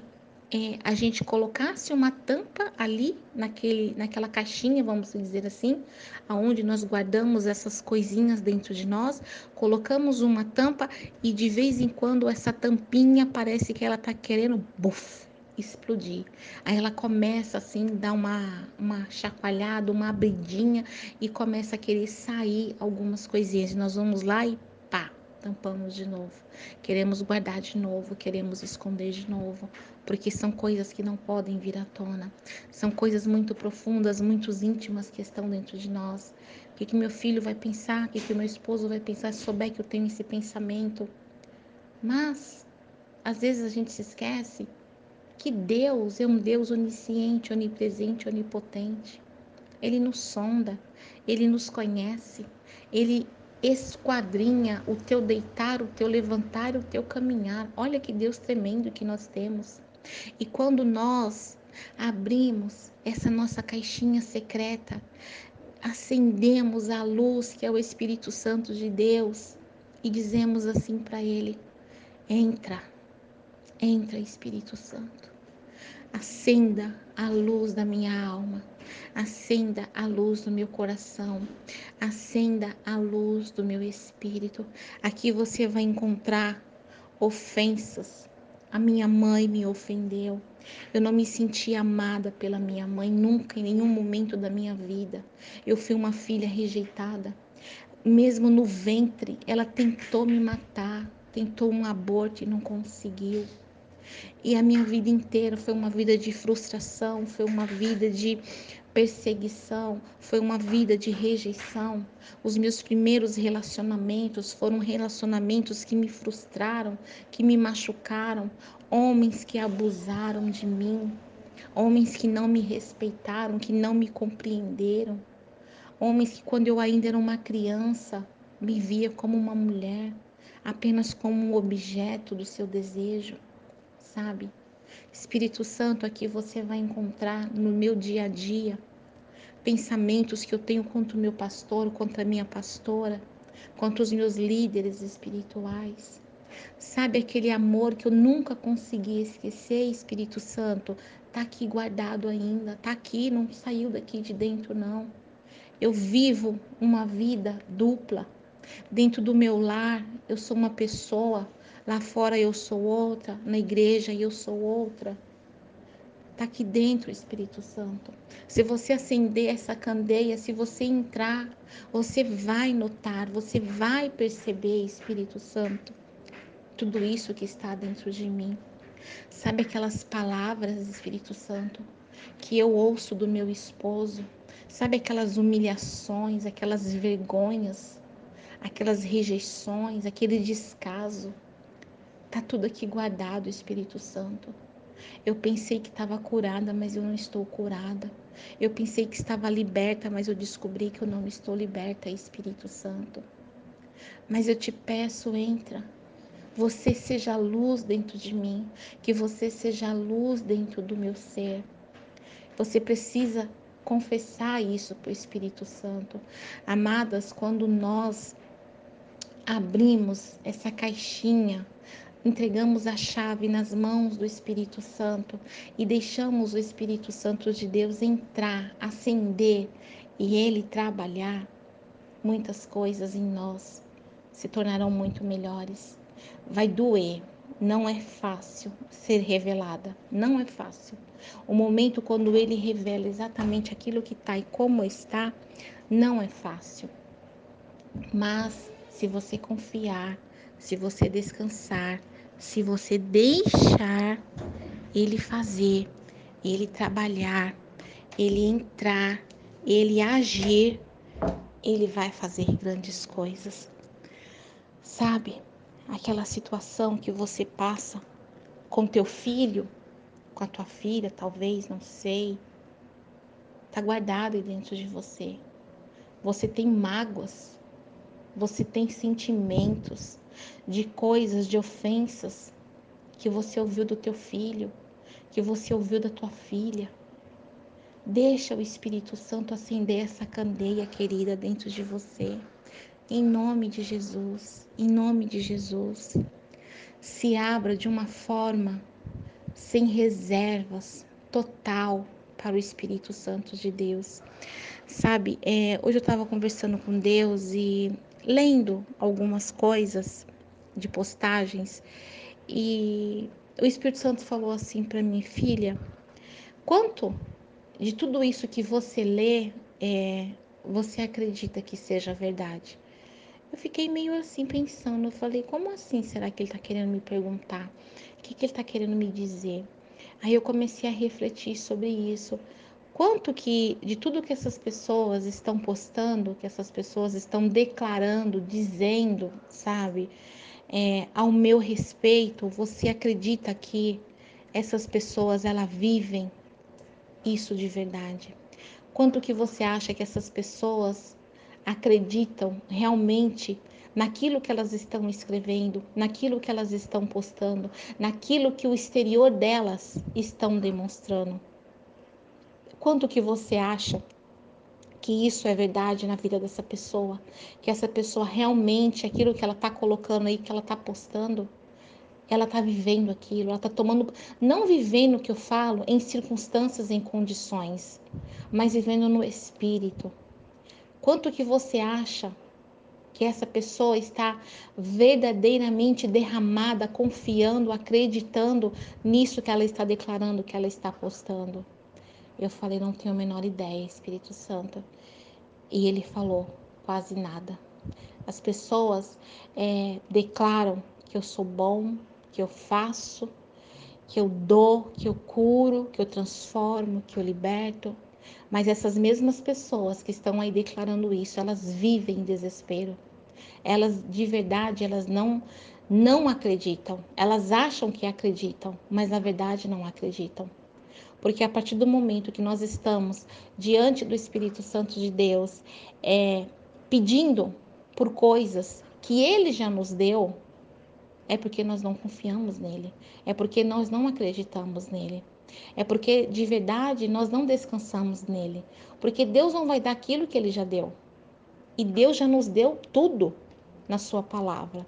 é, a gente colocasse uma tampa ali naquele, naquela caixinha, vamos dizer assim, aonde nós guardamos essas coisinhas dentro de nós, colocamos uma tampa e de vez em quando essa tampinha parece que ela está querendo buf, explodir. Aí ela começa assim, dar uma, uma chacoalhada, uma abridinha e começa a querer sair algumas coisinhas. Nós vamos lá e tampamos de novo. Queremos guardar de novo, queremos esconder de novo, porque são coisas que não podem vir à tona. São coisas muito profundas, muito íntimas que estão dentro de nós. O que, que meu filho vai pensar? O que, que meu esposo vai pensar se souber que eu tenho esse pensamento? Mas às vezes a gente se esquece que Deus é um Deus onisciente, onipresente, onipotente. Ele nos sonda, ele nos conhece, ele esquadrinha o teu deitar, o teu levantar, o teu caminhar. Olha que Deus tremendo que nós temos. E quando nós abrimos essa nossa caixinha secreta, acendemos a luz que é o Espírito Santo de Deus e dizemos assim para ele: entra, entra Espírito Santo, acenda a luz da minha alma, acenda a luz do meu coração, acenda a luz do meu espírito. Aqui você vai encontrar ofensas. A minha mãe me ofendeu. Eu não me senti amada pela minha mãe nunca, em nenhum momento da minha vida. Eu fui uma filha rejeitada. Mesmo no ventre, ela tentou me matar, tentou um aborto e não conseguiu. E a minha vida inteira foi uma vida de frustração, foi uma vida de perseguição, foi uma vida de rejeição. Os meus primeiros relacionamentos foram relacionamentos que me frustraram, que me machucaram, homens que abusaram de mim, homens que não me respeitaram, que não me compreenderam, homens que quando eu ainda era uma criança me via como uma mulher, apenas como um objeto do seu desejo, sabe? Espírito Santo, aqui você vai encontrar no meu dia a dia pensamentos que eu tenho contra o meu pastor, contra a minha pastora, contra os meus líderes espirituais. Sabe aquele amor que eu nunca consegui esquecer, Espírito Santo? Tá aqui guardado ainda, tá aqui, não saiu daqui de dentro não. Eu vivo uma vida dupla. Dentro do meu lar, eu sou uma pessoa Lá fora eu sou outra, na igreja eu sou outra. Está aqui dentro o Espírito Santo. Se você acender essa candeia, se você entrar, você vai notar, você vai perceber, Espírito Santo, tudo isso que está dentro de mim. Sabe aquelas palavras, Espírito Santo, que eu ouço do meu esposo? Sabe aquelas humilhações, aquelas vergonhas, aquelas rejeições, aquele descaso? Tá tudo aqui guardado, Espírito Santo. Eu pensei que estava curada, mas eu não estou curada. Eu pensei que estava liberta, mas eu descobri que eu não estou liberta, Espírito Santo. Mas eu te peço, entra. Você seja luz dentro de mim, que você seja luz dentro do meu ser. Você precisa confessar isso para o Espírito Santo. Amadas, quando nós abrimos essa caixinha entregamos a chave nas mãos do Espírito Santo e deixamos o Espírito Santo de Deus entrar, acender e ele trabalhar, muitas coisas em nós se tornarão muito melhores. Vai doer, não é fácil ser revelada, não é fácil. O momento quando ele revela exatamente aquilo que está e como está, não é fácil. Mas se você confiar, se você descansar, se você deixar ele fazer, ele trabalhar, ele entrar, ele agir, ele vai fazer grandes coisas. Sabe? Aquela situação que você passa com teu filho, com a tua filha, talvez, não sei. Tá guardado dentro de você. Você tem mágoas, você tem sentimentos, de coisas, de ofensas que você ouviu do teu filho, que você ouviu da tua filha. Deixa o Espírito Santo acender essa candeia querida dentro de você. Em nome de Jesus, em nome de Jesus. Se abra de uma forma sem reservas, total para o Espírito Santo de Deus. Sabe, é, hoje eu estava conversando com Deus e lendo algumas coisas de postagens e o Espírito Santo falou assim para mim, filha, quanto de tudo isso que você lê é, você acredita que seja verdade? Eu fiquei meio assim pensando, eu falei, como assim será que ele está querendo me perguntar? O que, que ele está querendo me dizer? Aí eu comecei a refletir sobre isso. Quanto que de tudo que essas pessoas estão postando, que essas pessoas estão declarando, dizendo, sabe? é, ao meu respeito, você acredita que essas pessoas elas vivem isso de verdade? Quanto que você acha que essas pessoas acreditam realmente naquilo que elas estão escrevendo, naquilo que elas estão postando, naquilo que o exterior delas estão demonstrando? Quanto que você acha que isso é verdade na vida dessa pessoa, que essa pessoa realmente, aquilo que ela está colocando aí, que ela está postando, ela está vivendo aquilo, ela está tomando, não vivendo o que eu falo em circunstâncias, em condições, mas vivendo no espírito. Quanto que você acha que essa pessoa está verdadeiramente derramada, confiando, acreditando nisso que ela está declarando, que ela está postando? Eu falei, não tenho a menor ideia, Espírito Santo. E ele falou, quase nada. As pessoas é, declaram que eu sou bom, que eu faço, que eu dou, que eu curo, que eu transformo, que eu liberto. Mas essas mesmas pessoas que estão aí declarando isso, elas vivem em desespero. Elas de verdade, elas não não acreditam. Elas acham que acreditam, mas na verdade não acreditam. Porque a partir do momento que nós estamos diante do Espírito Santo de Deus, é, pedindo por coisas que Ele já nos deu, é porque nós não confiamos nele, é porque nós não acreditamos nele, é porque de verdade nós não descansamos nele, porque Deus não vai dar aquilo que Ele já deu. E Deus já nos deu tudo na Sua palavra.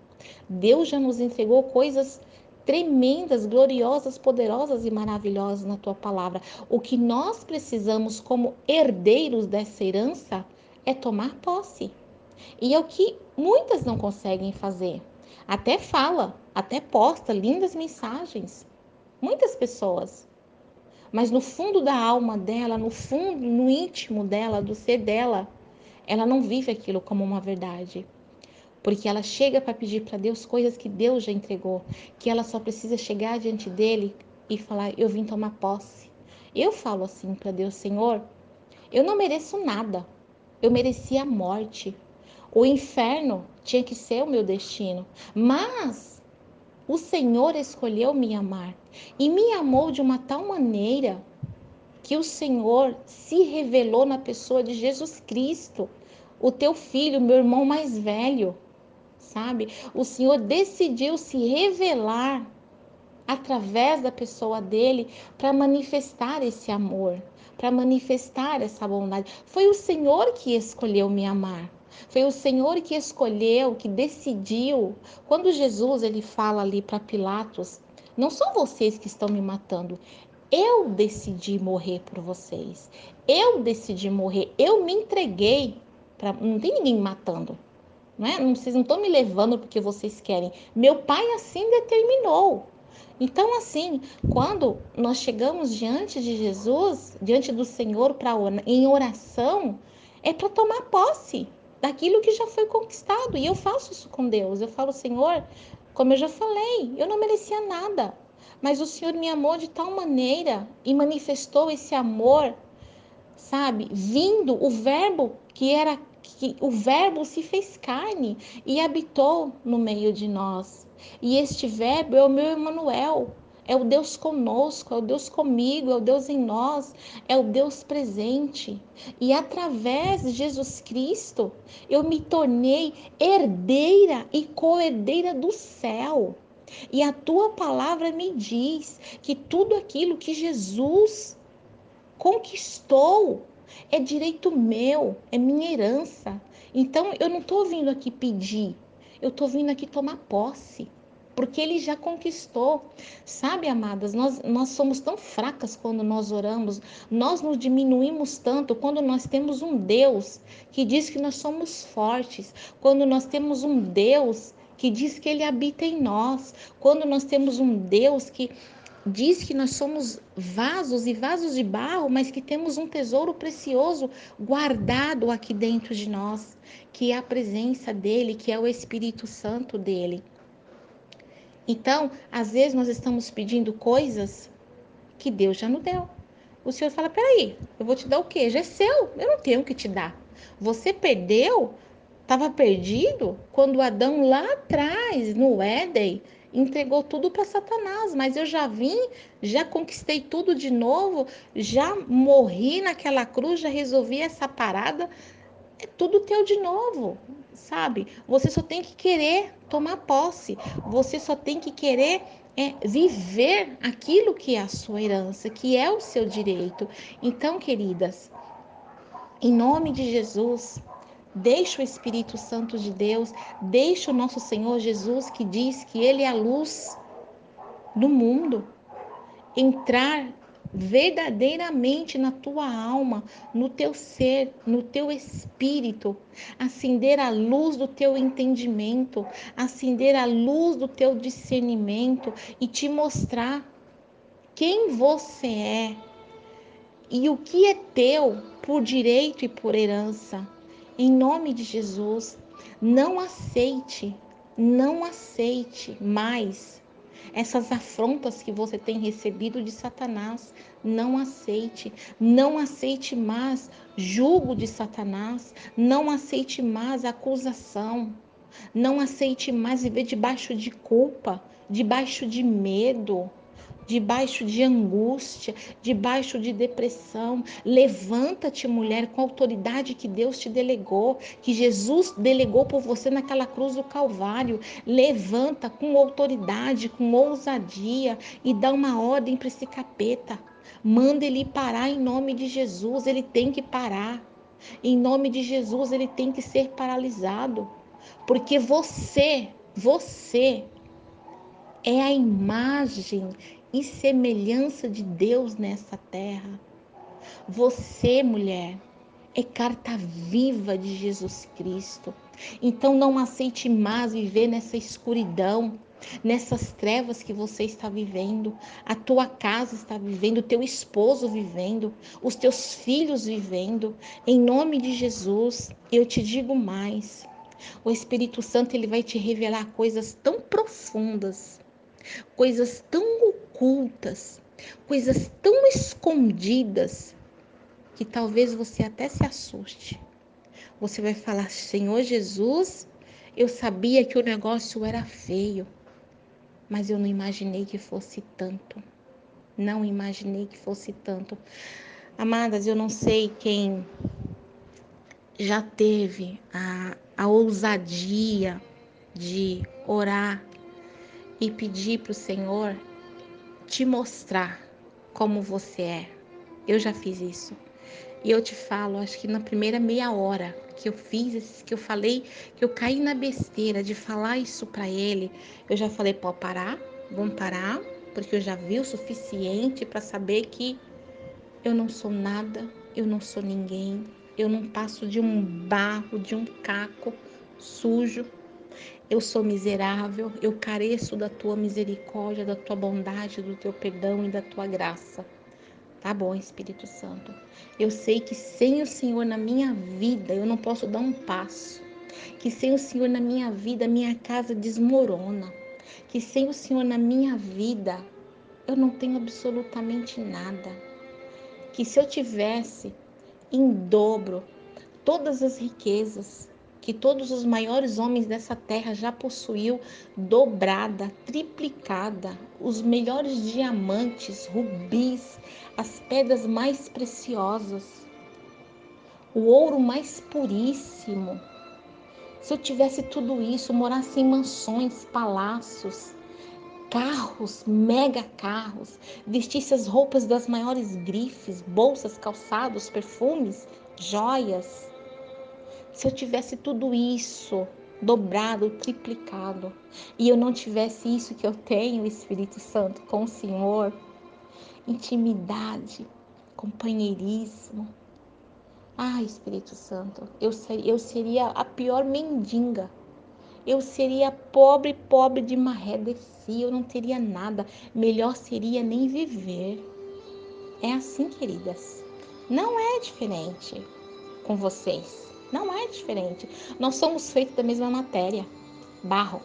Deus já nos entregou coisas tremendas, gloriosas, poderosas e maravilhosas na tua palavra. O que nós precisamos como herdeiros dessa herança é tomar posse. E é o que muitas não conseguem fazer. Até fala, até posta lindas mensagens. Muitas pessoas. Mas no fundo da alma dela, no fundo, no íntimo dela, do ser dela, ela não vive aquilo como uma verdade porque ela chega para pedir para Deus coisas que Deus já entregou, que ela só precisa chegar diante dele e falar: Eu vim tomar posse. Eu falo assim para Deus: Senhor, eu não mereço nada, eu merecia a morte. O inferno tinha que ser o meu destino, mas o Senhor escolheu me amar e me amou de uma tal maneira que o Senhor se revelou na pessoa de Jesus Cristo, o teu filho, meu irmão mais velho sabe? O Senhor decidiu se revelar através da pessoa dele para manifestar esse amor, para manifestar essa bondade. Foi o Senhor que escolheu me amar. Foi o Senhor que escolheu, que decidiu. Quando Jesus ele fala ali para Pilatos, não são vocês que estão me matando. Eu decidi morrer por vocês. Eu decidi morrer. Eu me entreguei. Pra... Não tem ninguém matando. Não é? Vocês não estão me levando porque vocês querem. Meu pai assim determinou. Então, assim, quando nós chegamos diante de Jesus, diante do Senhor para em oração, é para tomar posse daquilo que já foi conquistado. E eu faço isso com Deus. Eu falo, Senhor, como eu já falei, eu não merecia nada, mas o Senhor me amou de tal maneira e manifestou esse amor, sabe? Vindo o verbo que era que o Verbo se fez carne e habitou no meio de nós. E este Verbo é o meu Emanuel, é o Deus conosco, é o Deus comigo, é o Deus em nós, é o Deus presente. E através de Jesus Cristo, eu me tornei herdeira e co-herdeira do céu. E a tua palavra me diz que tudo aquilo que Jesus conquistou é direito meu, é minha herança. Então eu não estou vindo aqui pedir, eu estou vindo aqui tomar posse. Porque ele já conquistou. Sabe, amadas, nós, nós somos tão fracas quando nós oramos, nós nos diminuímos tanto quando nós temos um Deus que diz que nós somos fortes, quando nós temos um Deus que diz que ele habita em nós, quando nós temos um Deus que diz que nós somos vasos e vasos de barro, mas que temos um tesouro precioso guardado aqui dentro de nós, que é a presença dele, que é o Espírito Santo dele. Então, às vezes nós estamos pedindo coisas que Deus já nos deu. O Senhor fala: peraí, eu vou te dar o quê? Já é seu, eu não tenho que te dar. Você perdeu Estava perdido quando Adão lá atrás, no Éden, entregou tudo para Satanás, mas eu já vim, já conquistei tudo de novo, já morri naquela cruz, já resolvi essa parada, é tudo teu de novo, sabe? Você só tem que querer tomar posse, você só tem que querer é, viver aquilo que é a sua herança, que é o seu direito. Então, queridas, em nome de Jesus, Deixa o Espírito Santo de Deus, deixa o nosso Senhor Jesus, que diz que Ele é a luz do mundo, entrar verdadeiramente na tua alma, no teu ser, no teu espírito, acender a luz do teu entendimento, acender a luz do teu discernimento e te mostrar quem você é e o que é teu por direito e por herança. Em nome de Jesus, não aceite, não aceite mais essas afrontas que você tem recebido de Satanás. Não aceite, não aceite mais julgo de Satanás, não aceite mais acusação, não aceite mais viver debaixo de culpa, debaixo de medo debaixo de angústia, debaixo de depressão. Levanta-te, mulher, com a autoridade que Deus te delegou, que Jesus delegou por você naquela cruz do Calvário. Levanta com autoridade, com ousadia e dá uma ordem para esse capeta. Manda ele parar em nome de Jesus, ele tem que parar. Em nome de Jesus, ele tem que ser paralisado. Porque você, você é a imagem e semelhança de Deus nessa terra. Você, mulher, é carta viva de Jesus Cristo. Então não aceite mais viver nessa escuridão, nessas trevas que você está vivendo, a tua casa está vivendo, o teu esposo vivendo, os teus filhos vivendo. Em nome de Jesus, eu te digo mais. O Espírito Santo ele vai te revelar coisas tão profundas, coisas tão ocultas, coisas tão escondidas que talvez você até se assuste. Você vai falar: Senhor Jesus, eu sabia que o negócio era feio, mas eu não imaginei que fosse tanto. Não imaginei que fosse tanto. Amadas, eu não sei quem já teve a, a ousadia de orar e pedir para o Senhor te mostrar como você é. Eu já fiz isso. E eu te falo, acho que na primeira meia hora que eu fiz, que eu falei, que eu caí na besteira de falar isso para ele, eu já falei, pode parar, vamos parar, porque eu já vi o suficiente para saber que eu não sou nada, eu não sou ninguém, eu não passo de um barro, de um caco sujo eu sou miserável, eu careço da tua misericórdia, da tua bondade, do teu perdão e da tua graça. Tá bom, Espírito Santo. Eu sei que sem o Senhor na minha vida eu não posso dar um passo. Que sem o Senhor na minha vida minha casa desmorona. Que sem o Senhor na minha vida eu não tenho absolutamente nada. Que se eu tivesse em dobro todas as riquezas, que todos os maiores homens dessa terra já possuiu dobrada, triplicada, os melhores diamantes, rubis, as pedras mais preciosas, o ouro mais puríssimo. Se eu tivesse tudo isso, morasse em mansões, palácios, carros, mega carros, vestisse as roupas das maiores grifes, bolsas, calçados, perfumes, joias, se eu tivesse tudo isso dobrado, triplicado, e eu não tivesse isso que eu tenho, Espírito Santo, com o Senhor, intimidade, companheirismo. Ah, Espírito Santo, eu seria, eu seria a pior mendiga. Eu seria pobre, pobre de maré descia, eu não teria nada. Melhor seria nem viver. É assim, queridas. Não é diferente com vocês. Não é diferente. Nós somos feitos da mesma matéria, barro.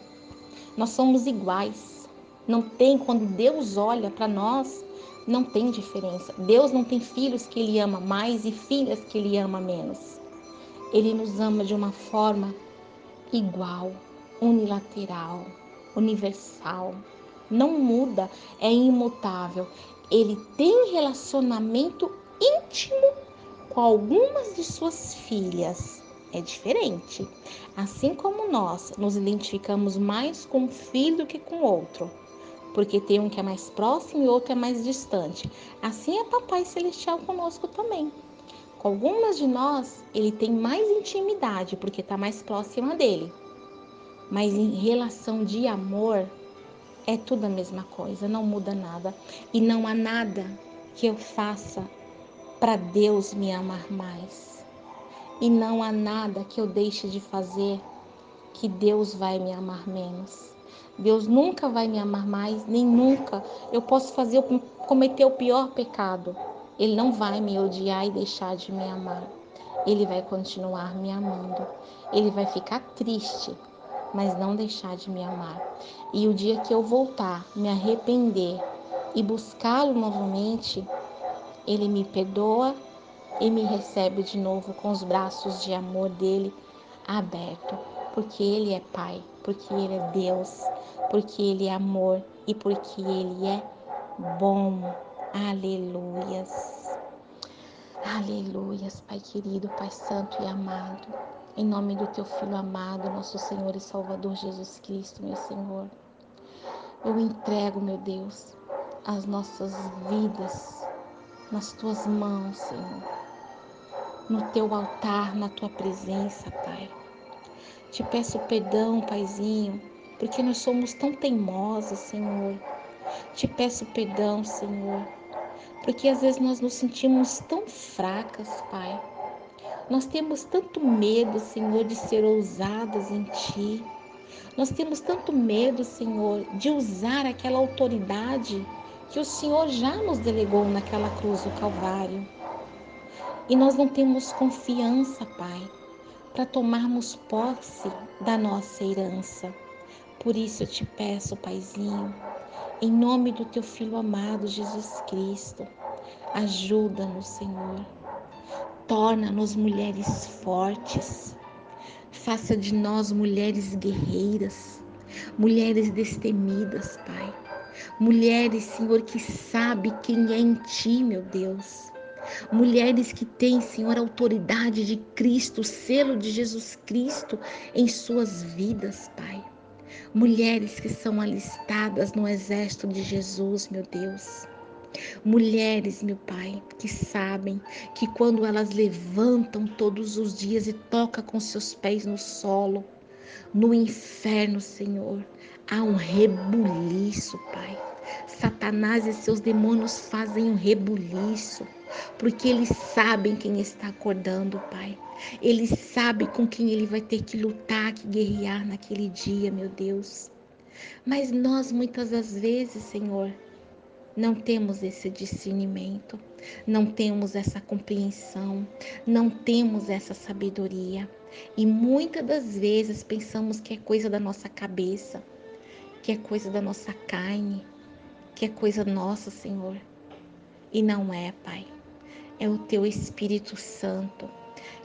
Nós somos iguais. Não tem, quando Deus olha para nós, não tem diferença. Deus não tem filhos que Ele ama mais e filhas que Ele ama menos. Ele nos ama de uma forma igual, unilateral, universal. Não muda, é imutável. Ele tem relacionamento íntimo com algumas de suas filhas. É diferente. Assim como nós nos identificamos mais com um filho do que com outro, porque tem um que é mais próximo e outro é mais distante. Assim é Papai Celestial conosco também. Com algumas de nós, ele tem mais intimidade, porque está mais próxima dele. Mas em relação de amor, é tudo a mesma coisa, não muda nada. E não há nada que eu faça para Deus me amar mais. E não há nada que eu deixe de fazer que Deus vai me amar menos. Deus nunca vai me amar mais, nem nunca. Eu posso fazer cometer o pior pecado. Ele não vai me odiar e deixar de me amar. Ele vai continuar me amando. Ele vai ficar triste, mas não deixar de me amar. E o dia que eu voltar, me arrepender e buscá-lo novamente, ele me perdoa e me recebe de novo com os braços de amor dele aberto, porque ele é Pai, porque ele é Deus, porque ele é amor e porque ele é bom. Aleluias. Aleluias, Pai querido, Pai santo e amado. Em nome do teu filho amado, nosso Senhor e Salvador Jesus Cristo, meu Senhor. Eu entrego, meu Deus, as nossas vidas nas tuas mãos, Senhor. No teu altar, na tua presença, Pai. Te peço perdão, Paizinho, porque nós somos tão teimosos, Senhor. Te peço perdão, Senhor, porque às vezes nós nos sentimos tão fracas, Pai. Nós temos tanto medo, Senhor, de ser ousadas em Ti. Nós temos tanto medo, Senhor, de usar aquela autoridade que o Senhor já nos delegou naquela cruz do Calvário. E nós não temos confiança, Pai, para tomarmos posse da nossa herança. Por isso eu te peço, Paizinho, em nome do teu filho amado Jesus Cristo, ajuda-nos, Senhor. Torna-nos mulheres fortes. Faça de nós mulheres guerreiras, mulheres destemidas, Pai Mulheres, Senhor, que sabe quem é em ti, meu Deus. Mulheres que têm, Senhor, a autoridade de Cristo, o selo de Jesus Cristo em suas vidas, Pai. Mulheres que são alistadas no exército de Jesus, meu Deus. Mulheres, meu Pai, que sabem que quando elas levantam todos os dias e tocam com seus pés no solo, no inferno, Senhor, há um rebuliço, Pai. Satanás e seus demônios fazem um rebuliço, porque eles sabem quem está acordando, Pai. Eles sabem com quem ele vai ter que lutar, que guerrear naquele dia, meu Deus. Mas nós muitas das vezes, Senhor, não temos esse discernimento, não temos essa compreensão, não temos essa sabedoria. E muitas das vezes pensamos que é coisa da nossa cabeça, que é coisa da nossa carne, que é coisa nossa, Senhor. E não é, Pai. É o teu Espírito Santo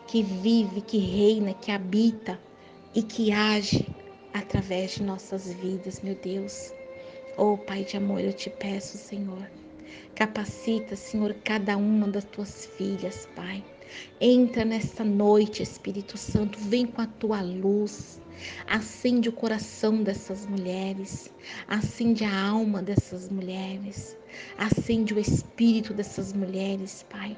que vive, que reina, que habita e que age através de nossas vidas, meu Deus. Oh, Pai de amor, eu te peço, Senhor. Capacita, Senhor, cada uma das tuas filhas, Pai. Entra nesta noite, Espírito Santo, vem com a tua luz. Acende o coração dessas mulheres, acende a alma dessas mulheres, acende o espírito dessas mulheres, Pai.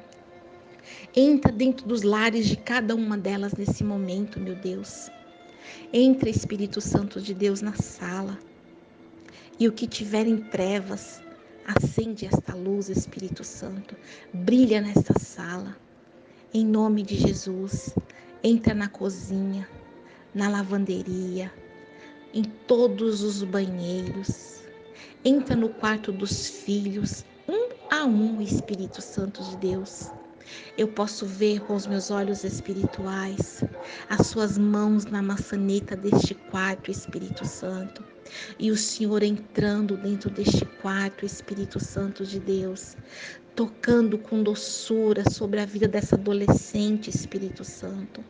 Entra dentro dos lares de cada uma delas nesse momento, meu Deus. Entra, Espírito Santo de Deus, na sala. E o que tiver em trevas, acende esta luz, Espírito Santo. Brilha nesta sala. Em nome de Jesus, entra na cozinha na lavanderia, em todos os banheiros. Entra no quarto dos filhos, um a um, Espírito Santo de Deus. Eu posso ver com os meus olhos espirituais as suas mãos na maçaneta deste quarto, Espírito Santo. E o Senhor entrando dentro deste quarto, Espírito Santo de Deus, tocando com doçura sobre a vida dessa adolescente, Espírito Santo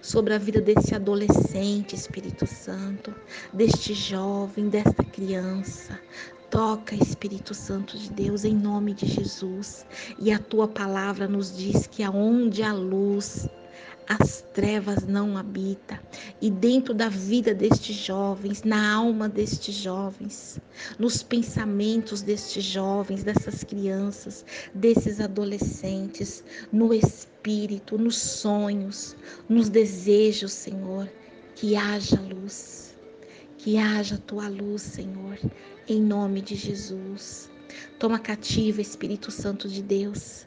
sobre a vida desse adolescente, Espírito Santo, deste jovem, desta criança. Toca, Espírito Santo de Deus, em nome de Jesus. E a tua palavra nos diz que aonde há luz, as trevas não habitam. E dentro da vida destes jovens, na alma destes jovens, nos pensamentos destes jovens, dessas crianças, desses adolescentes, no espírito, nos sonhos, nos desejos, Senhor, que haja luz. Que haja tua luz, Senhor, em nome de Jesus. Toma cativa, Espírito Santo de Deus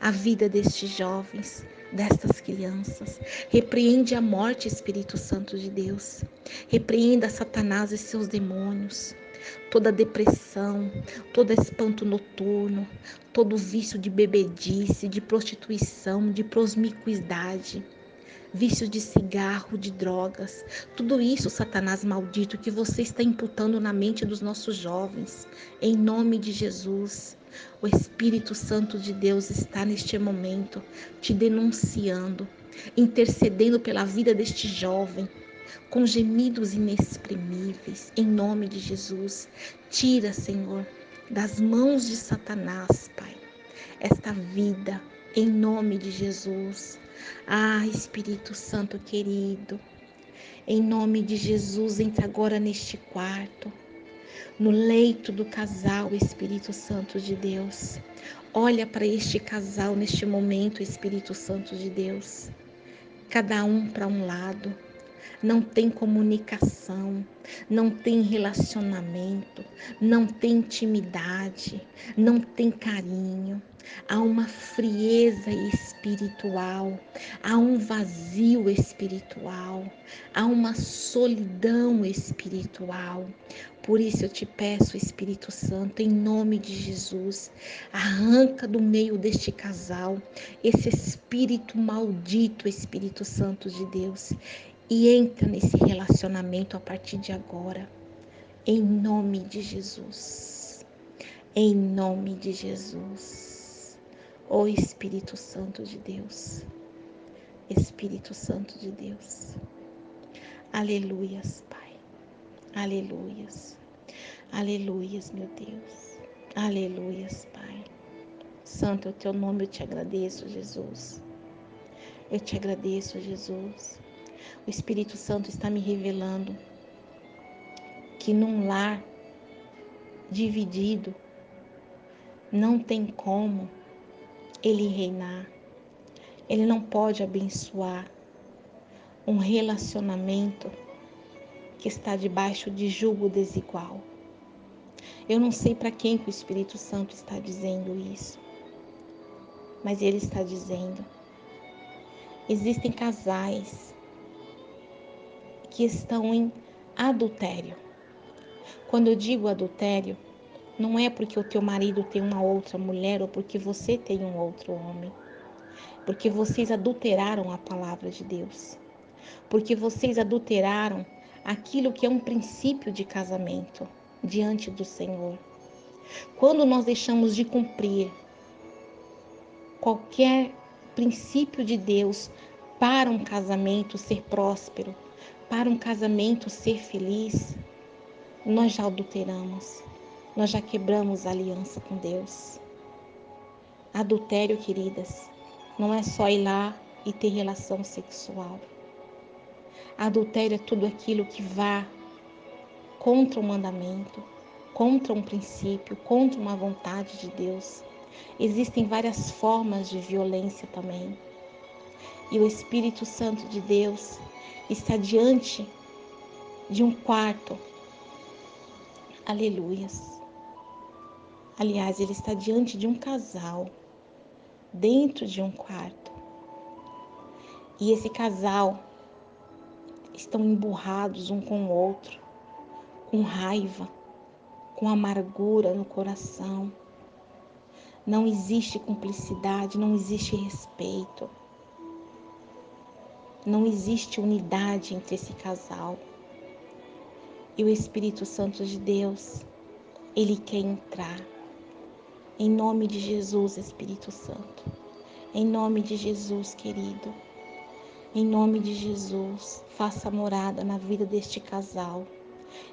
a vida destes jovens, destas crianças. Repreende a morte, Espírito Santo de Deus. Repreenda Satanás e seus demônios. Toda depressão, todo espanto noturno, todo vício de bebedice, de prostituição, de prosmicuidade vício de cigarro, de drogas, tudo isso, Satanás maldito, que você está imputando na mente dos nossos jovens, em nome de Jesus. O Espírito Santo de Deus está neste momento te denunciando, intercedendo pela vida deste jovem, com gemidos inexprimíveis, em nome de Jesus. Tira, Senhor, das mãos de Satanás, Pai, esta vida, em nome de Jesus. Ah, Espírito Santo querido, em nome de Jesus, entra agora neste quarto, no leito do casal, Espírito Santo de Deus. Olha para este casal neste momento, Espírito Santo de Deus. Cada um para um lado não tem comunicação, não tem relacionamento, não tem intimidade, não tem carinho. Há uma frieza espiritual, há um vazio espiritual, há uma solidão espiritual. Por isso eu te peço, Espírito Santo, em nome de Jesus, arranca do meio deste casal esse espírito maldito, Espírito Santo de Deus, e entra nesse relacionamento a partir de agora, em nome de Jesus. Em nome de Jesus. Ó oh, Espírito Santo de Deus. Espírito Santo de Deus. Aleluias, Pai. Aleluias. Aleluias, meu Deus. Aleluias, Pai. Santo é o teu nome, eu te agradeço, Jesus. Eu te agradeço, Jesus. O Espírito Santo está me revelando que num lar dividido não tem como ele reinar. Ele não pode abençoar um relacionamento que está debaixo de julgo desigual. Eu não sei para quem que o Espírito Santo está dizendo isso, mas ele está dizendo: existem casais que estão em adultério. Quando eu digo adultério, não é porque o teu marido tem uma outra mulher ou porque você tem um outro homem. Porque vocês adulteraram a palavra de Deus. Porque vocês adulteraram aquilo que é um princípio de casamento diante do Senhor. Quando nós deixamos de cumprir qualquer princípio de Deus para um casamento ser próspero, para um casamento ser feliz, nós já adulteramos, nós já quebramos a aliança com Deus. Adultério, queridas, não é só ir lá e ter relação sexual. Adultério é tudo aquilo que vá contra o mandamento, contra um princípio, contra uma vontade de Deus. Existem várias formas de violência também. E o Espírito Santo de Deus está diante de um quarto. Aleluias. Aliás, ele está diante de um casal, dentro de um quarto. E esse casal estão emburrados um com o outro, com raiva, com amargura no coração. Não existe cumplicidade, não existe respeito. Não existe unidade entre esse casal. E o Espírito Santo de Deus, ele quer entrar. Em nome de Jesus, Espírito Santo. Em nome de Jesus, querido. Em nome de Jesus, faça morada na vida deste casal.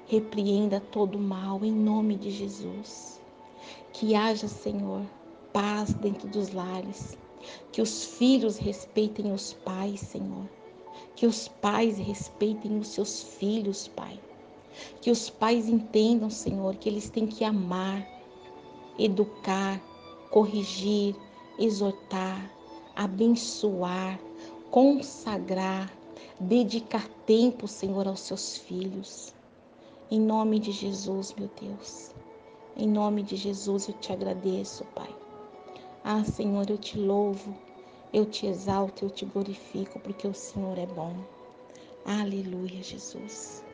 Repreenda todo mal em nome de Jesus. Que haja, Senhor, paz dentro dos lares. Que os filhos respeitem os pais, Senhor. Que os pais respeitem os seus filhos, Pai. Que os pais entendam, Senhor, que eles têm que amar, educar, corrigir, exortar, abençoar, consagrar, dedicar tempo, Senhor, aos seus filhos. Em nome de Jesus, meu Deus. Em nome de Jesus eu te agradeço, Pai. Ah, Senhor, eu te louvo, eu te exalto, eu te glorifico, porque o Senhor é bom. Aleluia, Jesus.